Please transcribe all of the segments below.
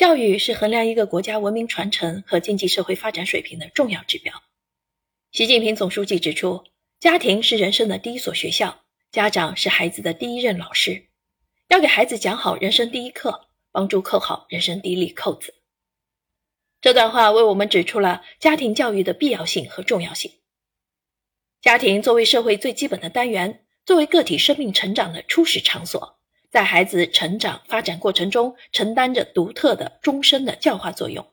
教育是衡量一个国家文明传承和经济社会发展水平的重要指标。习近平总书记指出，家庭是人生的第一所学校，家长是孩子的第一任老师，要给孩子讲好人生第一课，帮助扣好人生第一粒扣子。这段话为我们指出了家庭教育的必要性和重要性。家庭作为社会最基本的单元，作为个体生命成长的初始场所。在孩子成长发展过程中，承担着独特的终身的教化作用。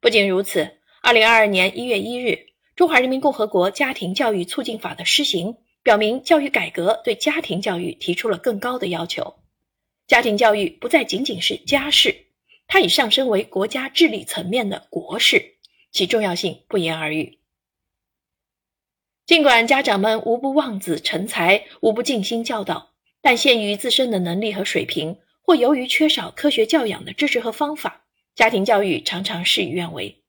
不仅如此，二零二二年一月一日，《中华人民共和国家庭教育促进法》的施行，表明教育改革对家庭教育提出了更高的要求。家庭教育不再仅仅是家事，它已上升为国家治理层面的国事，其重要性不言而喻。尽管家长们无不望子成才，无不尽心教导。但限于自身的能力和水平，或由于缺少科学教养的知识和方法，家庭教育常常事与愿违。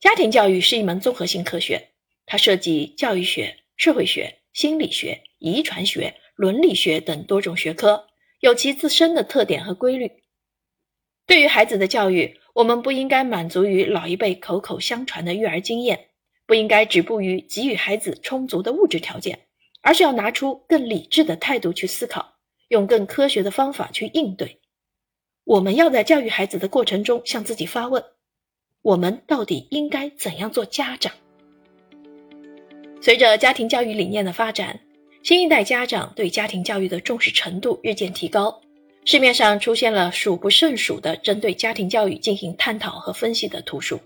家庭教育是一门综合性科学，它涉及教育学、社会学、心理学、遗传学、伦理学等多种学科，有其自身的特点和规律。对于孩子的教育，我们不应该满足于老一辈口口相传的育儿经验，不应该止步于给予孩子充足的物质条件。而是要拿出更理智的态度去思考，用更科学的方法去应对。我们要在教育孩子的过程中向自己发问：我们到底应该怎样做家长？随着家庭教育理念的发展，新一代家长对家庭教育的重视程度日渐提高，市面上出现了数不胜数的针对家庭教育进行探讨和分析的图书。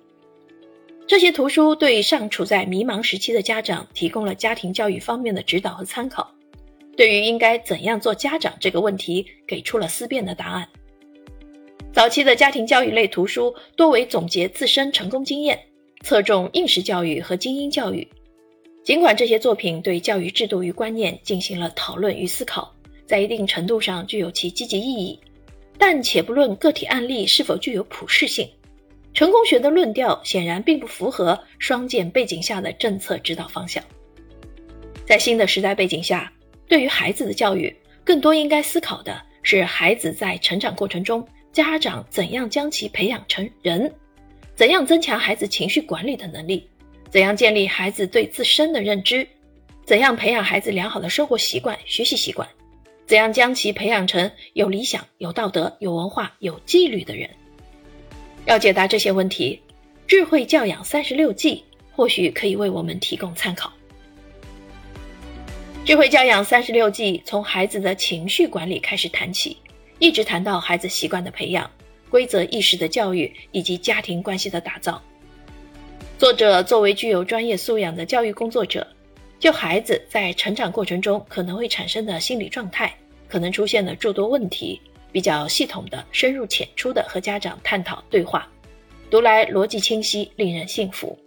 这些图书对尚处在迷茫时期的家长提供了家庭教育方面的指导和参考，对于应该怎样做家长这个问题给出了思辨的答案。早期的家庭教育类图书多为总结自身成功经验，侧重应试教育和精英教育。尽管这些作品对教育制度与观念进行了讨论与思考，在一定程度上具有其积极意义，但且不论个体案例是否具有普适性。成功学的论调显然并不符合双减背景下的政策指导方向。在新的时代背景下，对于孩子的教育，更多应该思考的是孩子在成长过程中，家长怎样将其培养成人，怎样增强孩子情绪管理的能力，怎样建立孩子对自身的认知，怎样培养孩子良好的生活习惯、学习习惯，怎样将其培养成有理想、有道德、有文化、有纪律的人。要解答这些问题，《智慧教养三十六计》或许可以为我们提供参考。《智慧教养三十六计》从孩子的情绪管理开始谈起，一直谈到孩子习惯的培养、规则意识的教育以及家庭关系的打造。作者作为具有专业素养的教育工作者，就孩子在成长过程中可能会产生的心理状态、可能出现的诸多问题。比较系统的、深入浅出的和家长探讨对话，读来逻辑清晰，令人信服。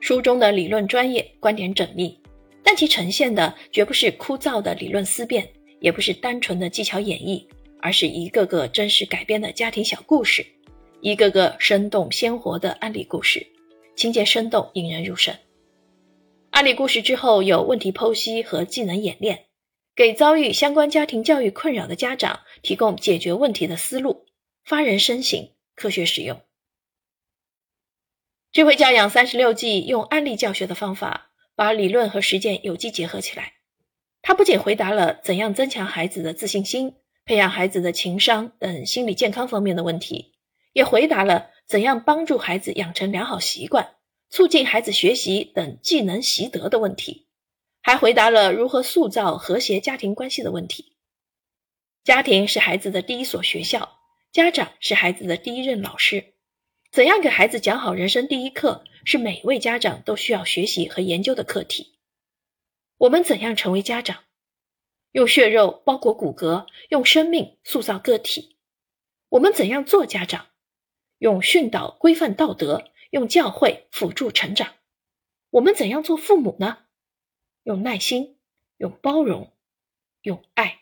书中的理论专业，观点缜密，但其呈现的绝不是枯燥的理论思辨，也不是单纯的技巧演绎，而是一个个真实改编的家庭小故事，一个个生动鲜活的案例故事，情节生动，引人入胜。案例故事之后有问题剖析和技能演练。给遭遇相关家庭教育困扰的家长提供解决问题的思路，发人深省，科学使用。智慧教养三十六计用案例教学的方法，把理论和实践有机结合起来。它不仅回答了怎样增强孩子的自信心、培养孩子的情商等心理健康方面的问题，也回答了怎样帮助孩子养成良好习惯、促进孩子学习等技能习得的问题。还回答了如何塑造和谐家庭关系的问题。家庭是孩子的第一所学校，家长是孩子的第一任老师。怎样给孩子讲好人生第一课，是每位家长都需要学习和研究的课题。我们怎样成为家长？用血肉包裹骨骼，用生命塑造个体。我们怎样做家长？用训导规范道德，用教诲辅助成长。我们怎样做父母呢？用耐心，用包容，用爱。